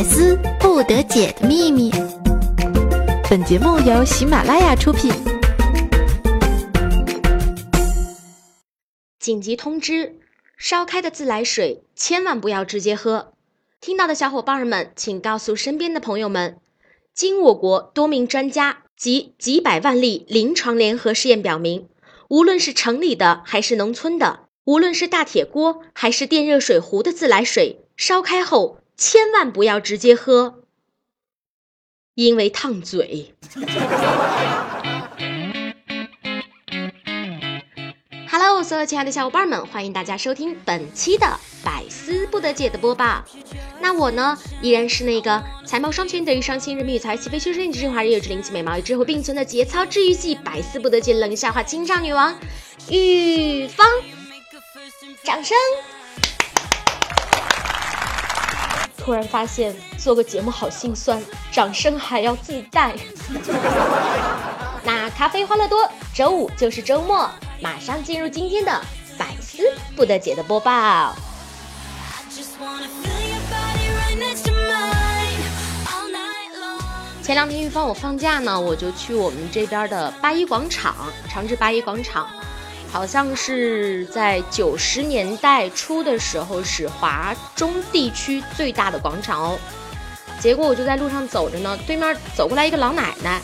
百思不得解的秘密。本节目由喜马拉雅出品。紧急通知：烧开的自来水千万不要直接喝。听到的小伙伴们，请告诉身边的朋友们。经我国多名专家及几百万例临床联合试验表明，无论是城里的还是农村的，无论是大铁锅还是电热水壶的自来水，烧开后千万不要直接喝，因为烫嘴。Hello，所有亲爱的小伙伴们，欢迎大家收听本期的百思不得解的播报。那我呢，依然是那个才貌双全、德育双馨、人美与才、气飞修身、智慧华、人有之灵气、美貌与智慧并存的节操治愈系百思不得解冷笑话情商女王玉芳。掌声！突然发现做个节目好心酸，掌声还要自带。那咖啡欢乐多，周五就是周末。马上进入今天的百思不得解的播报。前两天玉芳我放假呢，我就去我们这边的八一广场，长治八一广场，好像是在九十年代初的时候是华中地区最大的广场哦。结果我就在路上走着呢，对面走过来一个老奶奶，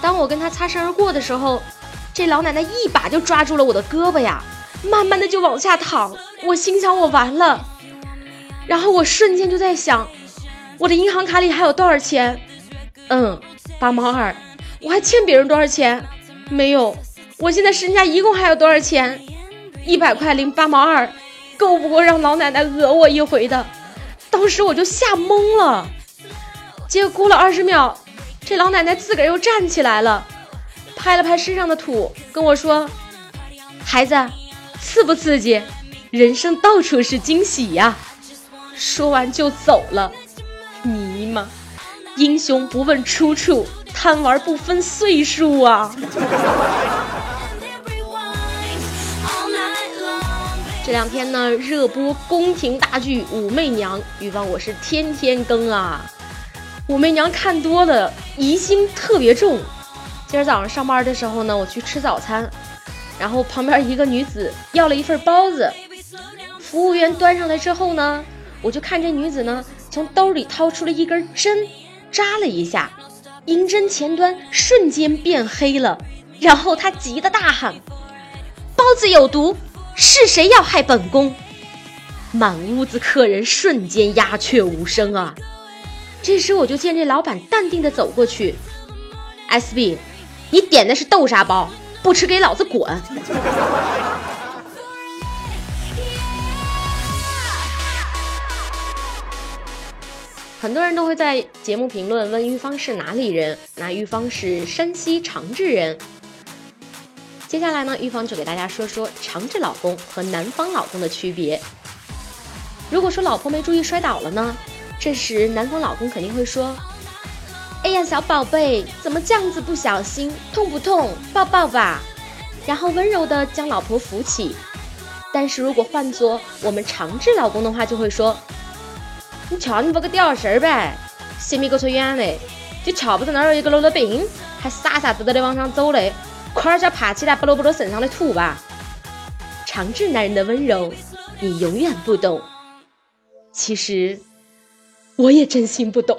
当我跟她擦身而过的时候。这老奶奶一把就抓住了我的胳膊呀，慢慢的就往下躺。我心想我完了，然后我瞬间就在想，我的银行卡里还有多少钱？嗯，八毛二。我还欠别人多少钱？没有。我现在身家一共还有多少钱？一百块零八毛二，够不够让老奶奶讹我一回的。当时我就吓懵了。结果过了二十秒，这老奶奶自个儿又站起来了。拍了拍身上的土，跟我说：“孩子，刺不刺激？人生到处是惊喜呀！”说完就走了。尼玛，英雄不问出处，贪玩不分岁数啊！这两天呢，热播宫廷大剧《武媚娘》，预防我是天天更啊。武媚娘看多了，疑心特别重。今儿早上上班的时候呢，我去吃早餐，然后旁边一个女子要了一份包子，服务员端上来之后呢，我就看这女子呢从兜里掏出了一根针，扎了一下，银针前端瞬间变黑了，然后她急得大喊：“包子有毒，是谁要害本宫？”满屋子客人瞬间鸦雀无声啊！这时我就见这老板淡定的走过去，SB。你点的是豆沙包，不吃给老子滚！很多人都会在节目评论问玉芳是哪里人，那玉芳是山西长治人。接下来呢，玉芳就给大家说说长治老公和南方老公的区别。如果说老婆没注意摔倒了呢，这时南方老公肯定会说。哎呀，小宝贝，怎么这样子不小心？痛不痛？抱抱吧。然后温柔的将老婆扶起。但是如果换做我们长治老公的话，就会说：“你瞧你不个吊绳呗，先别给我远嘞，就瞧不着那儿有一个漏了病，还傻傻子的的往上走嘞，快点爬起来，不落不落身上的土吧。”长治男人的温柔，你永远不懂。其实，我也真心不懂。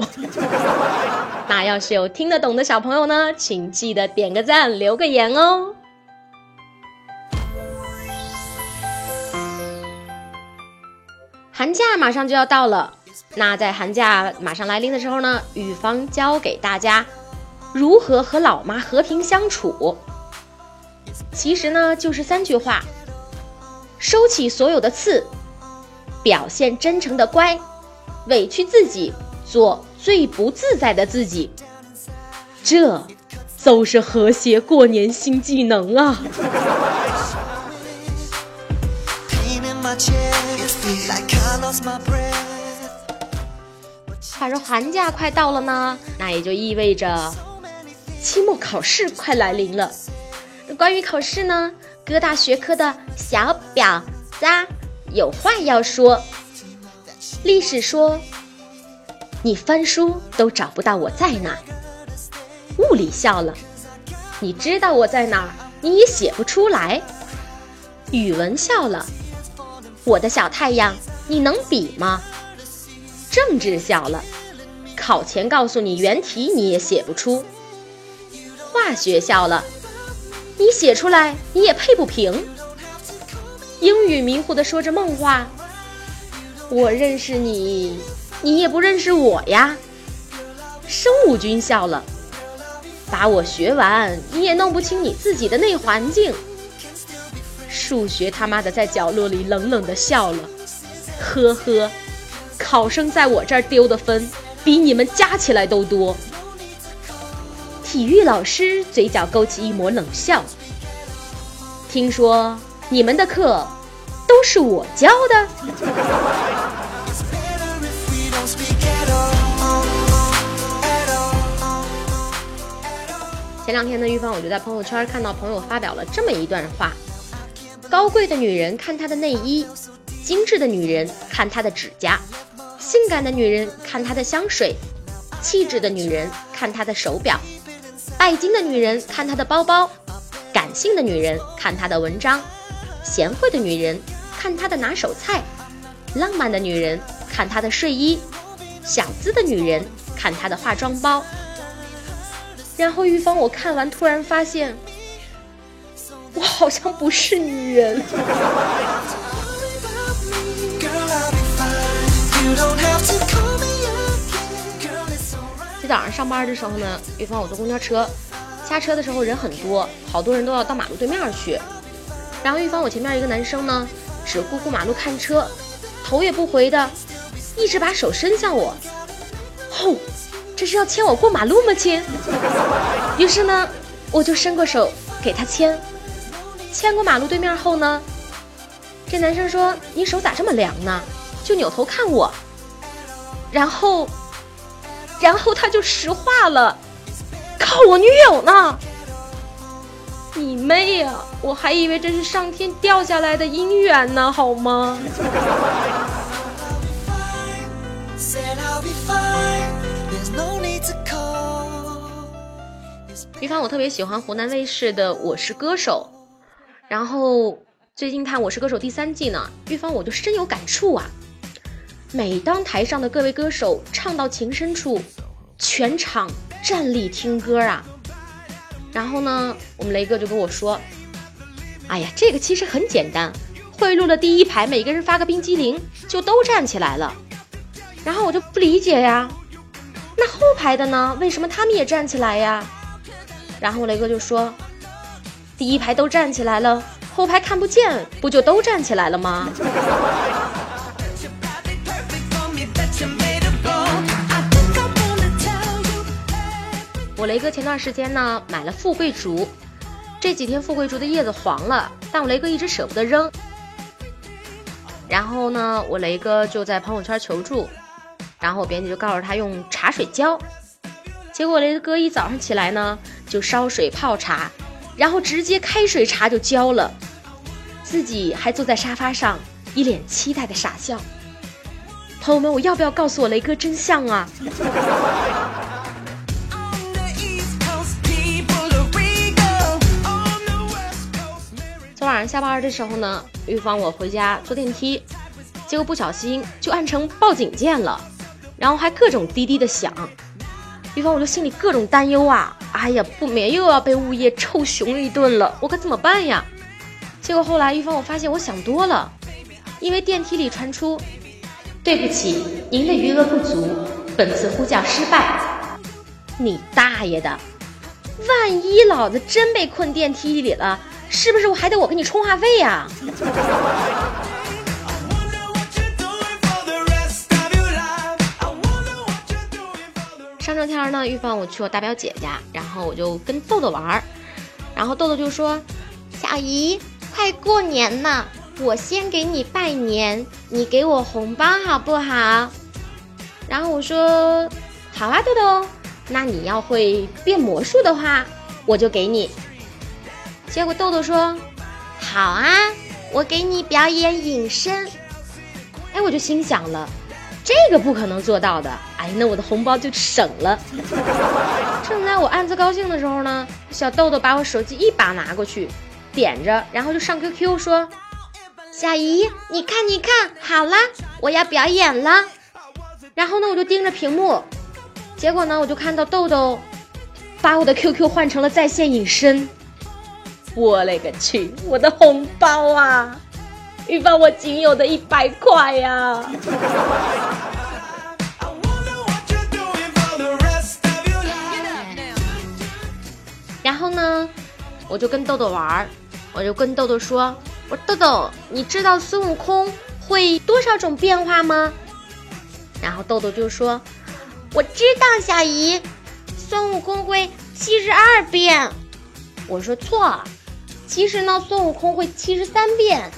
那要是有听得懂的小朋友呢，请记得点个赞，留个言哦。寒假马上就要到了，那在寒假马上来临的时候呢，雨芳教给大家如何和老妈和平相处。其实呢，就是三句话：收起所有的刺，表现真诚的乖，委屈自己。做最不自在的自己，这都是和谐过年新技能啊！话说寒假快到了呢，那也就意味着期末考试快来临了。关于考试呢，各大学科的小婊子有话要说。历史说。你翻书都找不到我在哪。物理笑了，你知道我在哪，你也写不出来。语文笑了，我的小太阳，你能比吗？政治笑了，考前告诉你原题你也写不出。化学笑了，你写出来你也配不平。英语迷糊的说着梦话，我认识你，你也不认识我呀。生物君笑了。把我学完，你也弄不清你自己的内环境。数学他妈的在角落里冷冷的笑了，呵呵，考生在我这儿丢的分比你们加起来都多。体育老师嘴角勾起一抹冷笑，听说你们的课都是我教的。前两天呢，玉芳我就在朋友圈看到朋友发表了这么一段话：高贵的女人看她的内衣，精致的女人看她的指甲，性感的女人看她的香水，气质的女人看她的手表，拜金的女人看她的包包，感性的女人看她的文章，贤惠的女人看她的拿手菜，浪漫的女人看她的睡衣，小资的女人看她的化妆包。然后玉芳，我看完突然发现，我好像不是女人。今早上上班的时候呢，玉芳我坐公交车，下车的时候人很多，好多人都要到马路对面去。然后玉芳我前面一个男生呢，只顾过马路看车，头也不回的，一直把手伸向我。吼！这是要牵我过马路吗，亲？于是呢，我就伸过手给他牵。牵过马路对面后呢，这男生说：“你手咋这么凉呢？”就扭头看我，然后，然后他就石化了：“靠我女友呢！”你妹呀！我还以为这是上天掉下来的姻缘呢，好吗？比方我特别喜欢湖南卫视的《我是歌手》，然后最近看《我是歌手》第三季呢，玉芳我就深有感触啊。每当台上的各位歌手唱到情深处，全场站立听歌啊。然后呢，我们雷哥就跟我说：“哎呀，这个其实很简单，贿赂了第一排每个人发个冰激凌，就都站起来了。”然后我就不理解呀，那后排的呢？为什么他们也站起来呀？然后雷哥就说：“第一排都站起来了，后排看不见，不就都站起来了吗？”我雷哥前段时间呢买了富贵竹，这几天富贵竹的叶子黄了，但我雷哥一直舍不得扔。然后呢，我雷哥就在朋友圈求助，然后我编辑就告诉他用茶水浇。结果雷哥一早上起来呢。就烧水泡茶，然后直接开水茶就浇了，自己还坐在沙发上，一脸期待的傻笑。朋友们，我要不要告诉我雷哥真相啊？下班的时候呢，玉芳我回家坐电梯，结果不小心就按成报警键了，然后还各种滴滴的响。玉芳我就心里各种担忧啊。哎呀，不免又要被物业臭熊一顿了，我可怎么办呀？结果后来玉芳，我发现我想多了，因为电梯里传出：“对不起，您的余额不足，本次呼叫失败。”你大爷的！万一老子真被困电梯里了，是不是我还得我给你充话费呀？上周天呢，玉芳我去我大表姐家，然后我就跟豆豆玩儿，然后豆豆就说：“小姨，快过年了，我先给你拜年，你给我红包好不好？”然后我说：“好啊，豆豆，那你要会变魔术的话，我就给你。”结果豆豆说：“好啊，我给你表演隐身。”哎，我就心想了，这个不可能做到的。哎，那我的红包就省了。正在我暗自高兴的时候呢，小豆豆把我手机一把拿过去，点着，然后就上 QQ 说：“小姨，你看你看好啦，我要表演了。”然后呢，我就盯着屏幕，结果呢，我就看到豆豆把我的 QQ 换成了在线隐身。我勒个去，我的红包啊！一把我仅有的一百块呀！然后呢，我就跟豆豆玩儿，我就跟豆豆说：“我说豆豆，你知道孙悟空会多少种变化吗？”然后豆豆就说：“我知道，小姨，孙悟空会七十二变。”我说错，其实呢，孙悟空会七十三变。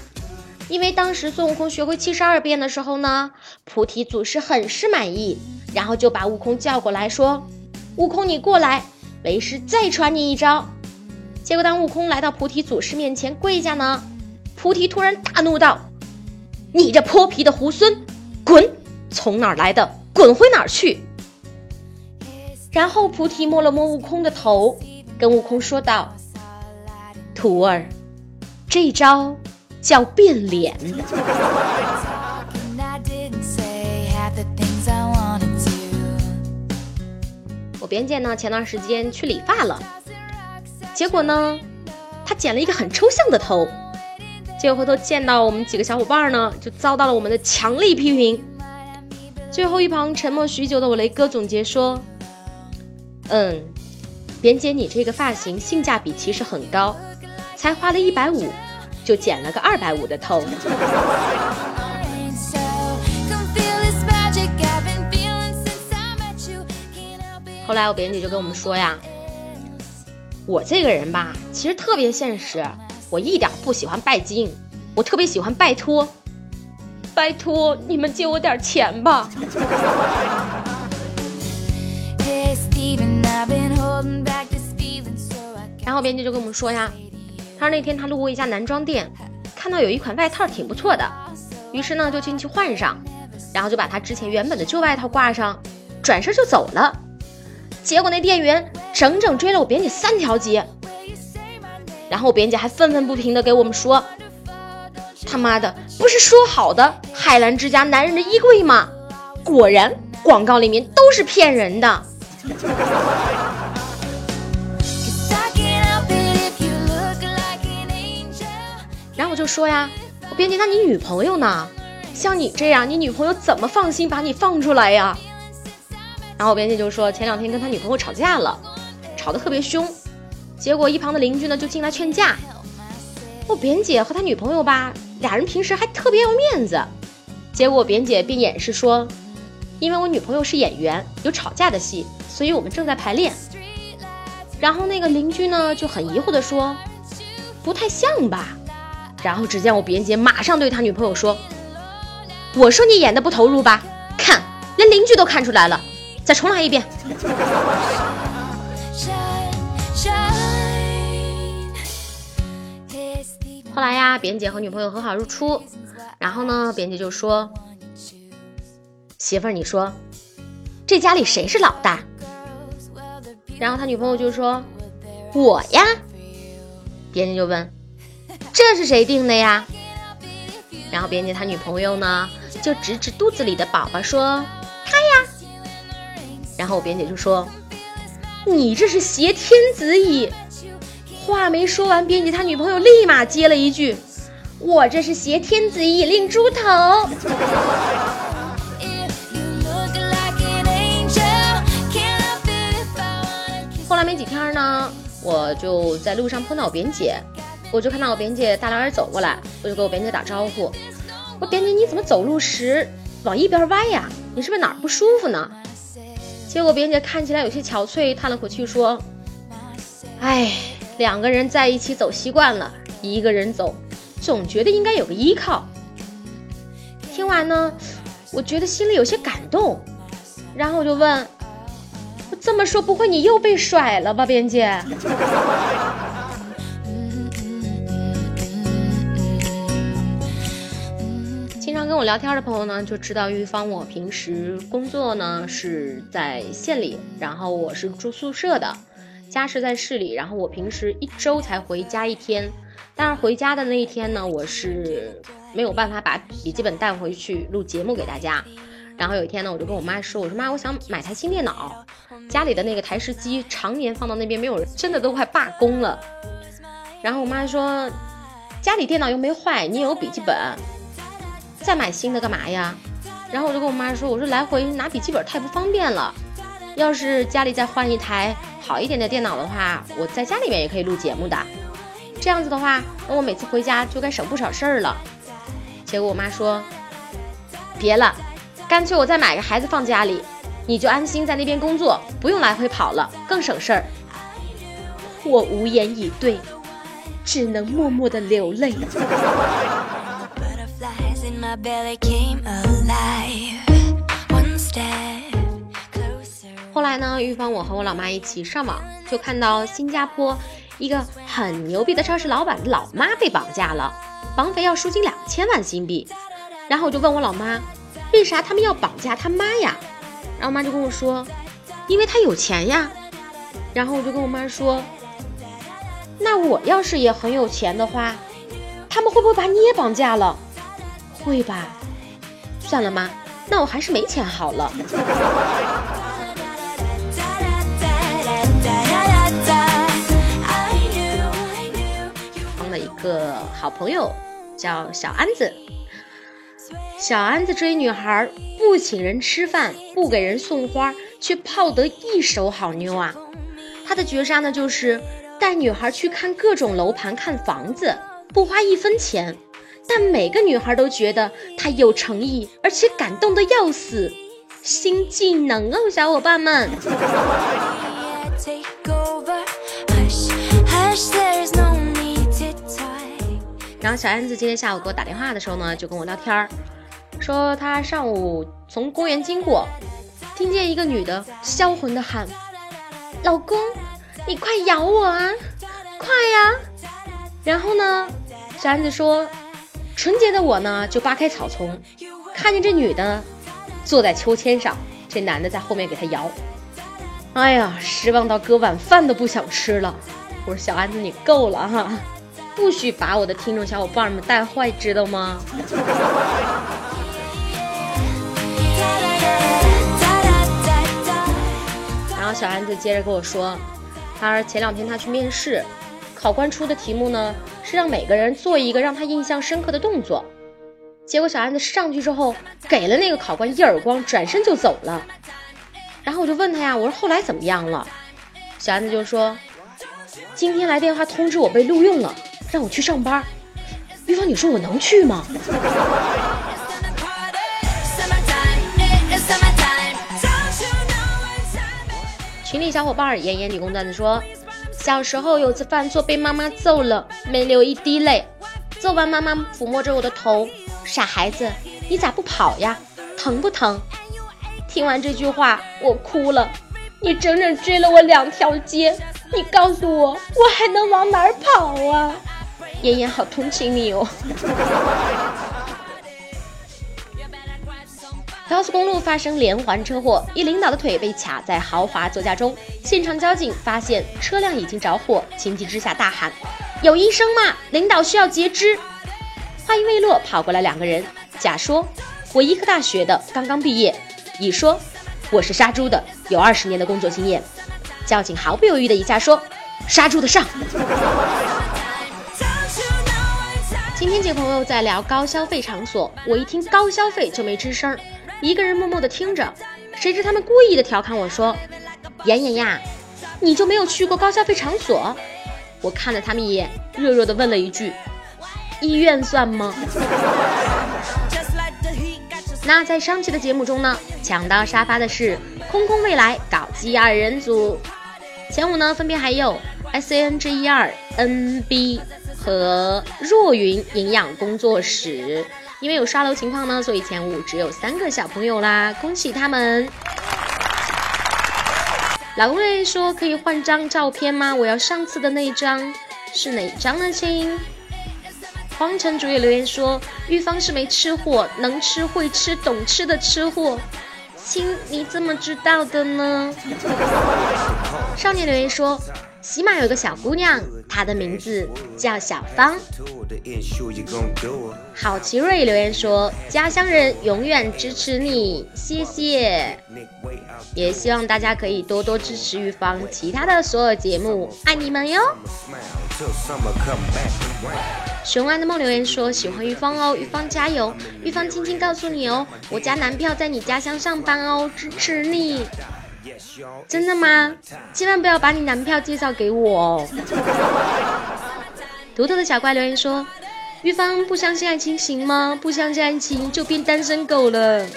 因为当时孙悟空学会七十二变的时候呢，菩提祖师很是满意，然后就把悟空叫过来说：“悟空，你过来，为师再传你一招。”结果当悟空来到菩提祖师面前跪下呢，菩提突然大怒道：“你这泼皮的猢狲，滚！从哪儿来的，滚回哪儿去！”然后菩提摸了摸悟空的头，跟悟空说道：“徒儿，这招。”叫变脸。我边姐呢，前段时间去理发了，结果呢，她剪了一个很抽象的头，结果回头见到我们几个小伙伴呢，就遭到了我们的强力批评。最后一旁沉默许久的我雷哥总结说：“嗯，边姐你这个发型性价比其实很高，才花了一百五。”就剪了个二百五的头。后来我编辑就跟我们说呀，我这个人吧，其实特别现实，我一点不喜欢拜金，我特别喜欢拜托，拜托你们借我点钱吧。然后编辑就跟我们说呀。他说那天他路过一家男装店，看到有一款外套挺不错的，于是呢就进去换上，然后就把他之前原本的旧外套挂上，转身就走了。结果那店员整整追了我编辑三条街，然后我编辑还愤愤不平的给我们说：“他妈的，不是说好的海澜之家男人的衣柜吗？果然广告里面都是骗人的。”就说呀，我编辑，那你女朋友呢？像你这样，你女朋友怎么放心把你放出来呀？然后编辑就说，前两天跟他女朋友吵架了，吵得特别凶，结果一旁的邻居呢就进来劝架。我编姐和他女朋友吧，俩人平时还特别要面子，结果我编姐便掩饰说，因为我女朋友是演员，有吵架的戏，所以我们正在排练。然后那个邻居呢就很疑惑的说，不太像吧？然后只见我边姐马上对他女朋友说：“我说你演的不投入吧？看，连邻居都看出来了，再重来一遍。”后来呀，边姐和女朋友和好如初，然后呢，边姐就说：“媳妇儿，你说这家里谁是老大？”然后他女朋友就说：“我呀。”边姐就问。这是谁定的呀？然后编辑他女朋友呢，就指指肚子里的宝宝说：“他呀。”然后我编辑就说：“你这是挟天子以。”话没说完，编辑他女朋友立马接了一句：“我这是挟天子以令猪头。”后来没几天呢，我就在路上碰到我编姐。我就看到我边姐大老远走过来，我就给我边姐打招呼。我边姐你怎么走路时往一边歪呀？你是不是哪儿不舒服呢？结果边姐看起来有些憔悴，叹了口气说：“哎，两个人在一起走习惯了，一个人走，总觉得应该有个依靠。”听完呢，我觉得心里有些感动，然后我就问：“我这么说不会你又被甩了吧，边姐？”常跟我聊天的朋友呢，就知道玉芳我平时工作呢是在县里，然后我是住宿舍的，家是在市里，然后我平时一周才回家一天。但是回家的那一天呢，我是没有办法把笔记本带回去录节目给大家。然后有一天呢，我就跟我妈说：“我说妈，我想买台新电脑，家里的那个台式机常年放到那边没有人，真的都快罢工了。”然后我妈说：“家里电脑又没坏，你有笔记本，再买新的干嘛呀？”然后我就跟我妈说：“我说来回拿笔记本太不方便了，要是家里再换一台好一点的电脑的话，我在家里面也可以录节目的。”这样子的话，那我每次回家就该省不少事儿了。结果我妈说：“别了，干脆我再买个孩子放家里，你就安心在那边工作，不用来回跑了，更省事儿。”我无言以对，只能默默的流泪。后来呢，玉芳我和我老妈一起上网，就看到新加坡。一个很牛逼的超市老板的老妈被绑架了，绑匪要赎金两千万新币。然后我就问我老妈，为啥他们要绑架他妈呀？然后我妈就跟我说，因为他有钱呀。然后我就跟我妈说，那我要是也很有钱的话，他们会不会把你也绑架了？会吧。算了妈，那我还是没钱好了。个好朋友叫小安子，小安子追女孩不请人吃饭，不给人送花，却泡得一手好妞啊！他的绝杀呢，就是带女孩去看各种楼盘看房子，不花一分钱，但每个女孩都觉得他有诚意，而且感动的要死。新技能哦，小伙伴们！然后小安子今天下午给我打电话的时候呢，就跟我聊天儿，说他上午从公园经过，听见一个女的销魂的喊：“老公，你快咬我啊，快呀！”然后呢，小安子说，纯洁的我呢就扒开草丛，看见这女的坐在秋千上，这男的在后面给她摇。哎呀，失望到哥晚饭都不想吃了。我说小安子你够了哈。不许把我的听众小伙伴们带坏，知道吗？然后小安子接着跟我说，他说前两天他去面试，考官出的题目呢是让每个人做一个让他印象深刻的动作，结果小安子上去之后给了那个考官一耳光，转身就走了。然后我就问他呀，我说后来怎么样了？小安子就说，今天来电话通知我被录用了。让我去上班，玉芳，你说我能去吗？群里小伙伴妍妍理工段子说，小时候有次犯错被妈妈揍了，没流一滴泪。揍完妈妈抚摸着我的头，傻孩子，你咋不跑呀？疼不疼？听完这句话，我哭了。你整整追了我两条街，你告诉我，我还能往哪儿跑啊？妍妍好同情你哦。高速公路发生连环车祸，一领导的腿被卡在豪华座驾中，现场交警发现车辆已经着火，情急之下大喊：“有医生吗？领导需要截肢。”话音未落，跑过来两个人，甲说：“我医科大学的，刚刚毕业。”乙说：“我是杀猪的，有二十年的工作经验。”交警毫不犹豫的一下说：“杀猪的上。”今天几个朋友在聊高消费场所，我一听高消费就没吱声，一个人默默的听着。谁知他们故意的调侃我说：“妍妍呀，你就没有去过高消费场所？”我看了他们一眼，弱弱的问了一句：“医院算吗？”那在上期的节目中呢，抢到沙发的是空空未来搞基二人组，前五呢分别还有 S A N G E R N B。和若云营养工作室，因为有刷楼情况呢，所以前五只有三个小朋友啦，恭喜他们！老公嘞说可以换张照片吗？我要上次的那一张，是哪张呢，亲？荒城主也留言说，玉芳是没吃货，能吃会吃懂吃的吃货。亲，你怎么知道的呢？少年留言说。起码有个小姑娘，她的名字叫小芳。郝奇瑞留言说：“家乡人永远支持你，谢谢。”也希望大家可以多多支持玉芳其他的所有节目，爱你们哟。雄安的梦留言说：“喜欢玉芳哦，玉芳加油！玉芳轻轻告诉你哦，我家男票在你家乡上班哦，支持你。”真的吗？千万不要把你男票介绍给我哦！图图的小怪留言说：“玉芳不相信爱情行吗？不相信爱情就变单身狗了。”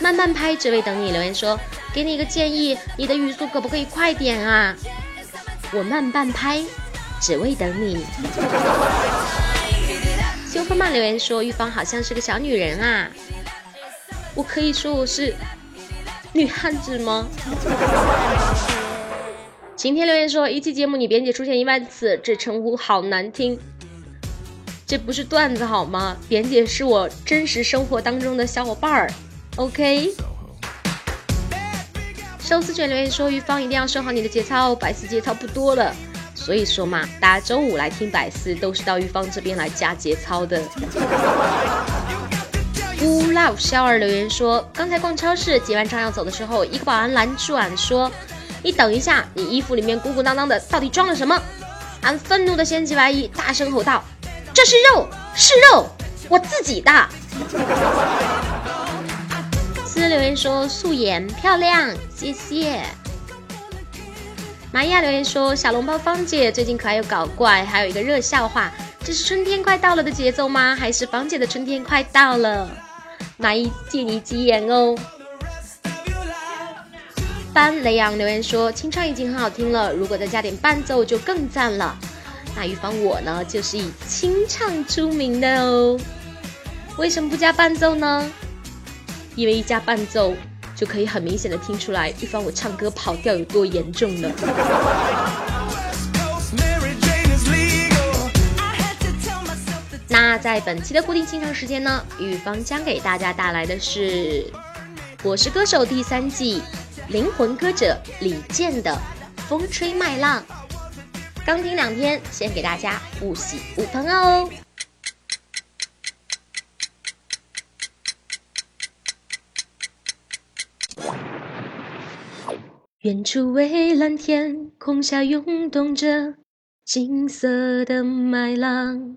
慢慢拍，只为等你留言说：“给你一个建议，你的语速可不可以快点啊？”我慢半拍，只为等你。修风曼留言说：“玉芳好像是个小女人啊。”我可以说我是。女汉子吗？晴天留言说：一期节目你编辑出现一万次，这称呼好难听。这不是段子好吗？扁姐是我真实生活当中的小伙伴儿。OK。寿司卷留言说：玉芳一定要收好你的节操，百思节操不多了。所以说嘛，大家周五来听百思都是到玉芳这边来加节操的。乌 love 肖儿留言说：刚才逛超市结完账要走的时候，一个保安拦住俺说：“你等一下，你衣服里面鼓鼓囊囊的，到底装了什么？”俺愤怒的掀起外衣，大声吼道：“这是肉，是肉，我自己的。”思留言说：素颜漂亮，谢谢。玛雅留言说：小笼包芳姐最近可爱又搞怪，还有一个热笑话，这是春天快到了的节奏吗？还是芳姐的春天快到了？蚂蚁借你吉言哦。班雷阳留言说：“清唱已经很好听了，如果再加点伴奏就更赞了。”那玉芳我呢，就是以清唱出名的哦。为什么不加伴奏呢？因为一加伴奏，就可以很明显的听出来玉芳我唱歌跑调有多严重了。那在本期的固定清唱时间呢，玉芳将给大家带来的是《我是歌手》第三季灵魂歌者李健的《风吹麦浪》。刚听两天，先给大家不喜勿喷哦。远处蔚蓝天空下涌动着金色的麦浪。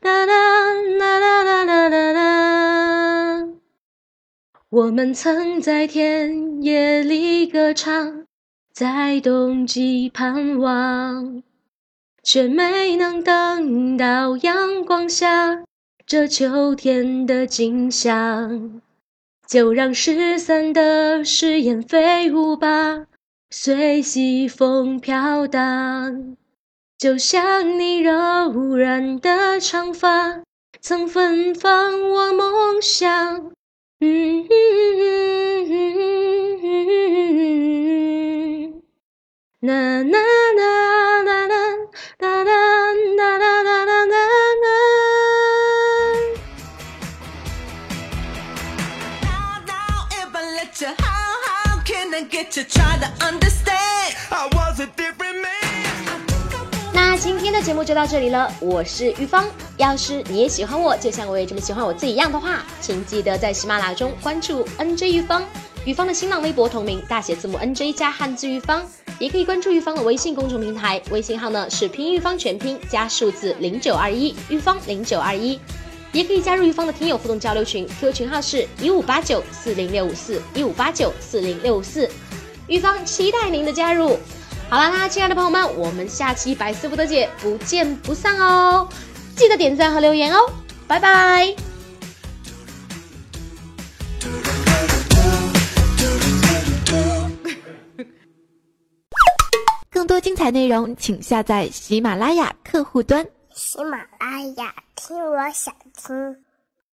啦啦啦啦啦啦啦啦！我们曾在田野里歌唱，在冬季盼望，却没能等到阳光下这秋天的景象。就让失散的誓言飞舞吧，随西风飘荡。就像你柔软的长发，曾芬芳我梦想。嗯嗯嗯嗯嗯呐呐呐呐呐呐呐呐呐呐呐。今天的节目就到这里了，我是玉芳。要是你也喜欢我，就像我也这么喜欢我自己一样的话，请记得在喜马拉雅中关注 NJ 玉芳，玉芳的新浪微博同名大写字母 NJ 加汉字玉芳，也可以关注玉芳的微信公众平台，微信号呢是拼音玉芳全拼加数字零九二一玉芳零九二一，也可以加入玉芳的听友互动交流群，QQ 群号是一五八九四零六五四一五八九四零六五四，玉芳期待您的加入。好啦啦，亲爱的朋友们，我们下期百思不得解不见不散哦！记得点赞和留言哦，拜拜。更多精彩内容，请下载喜马拉雅客户端。喜马拉雅，听我想听。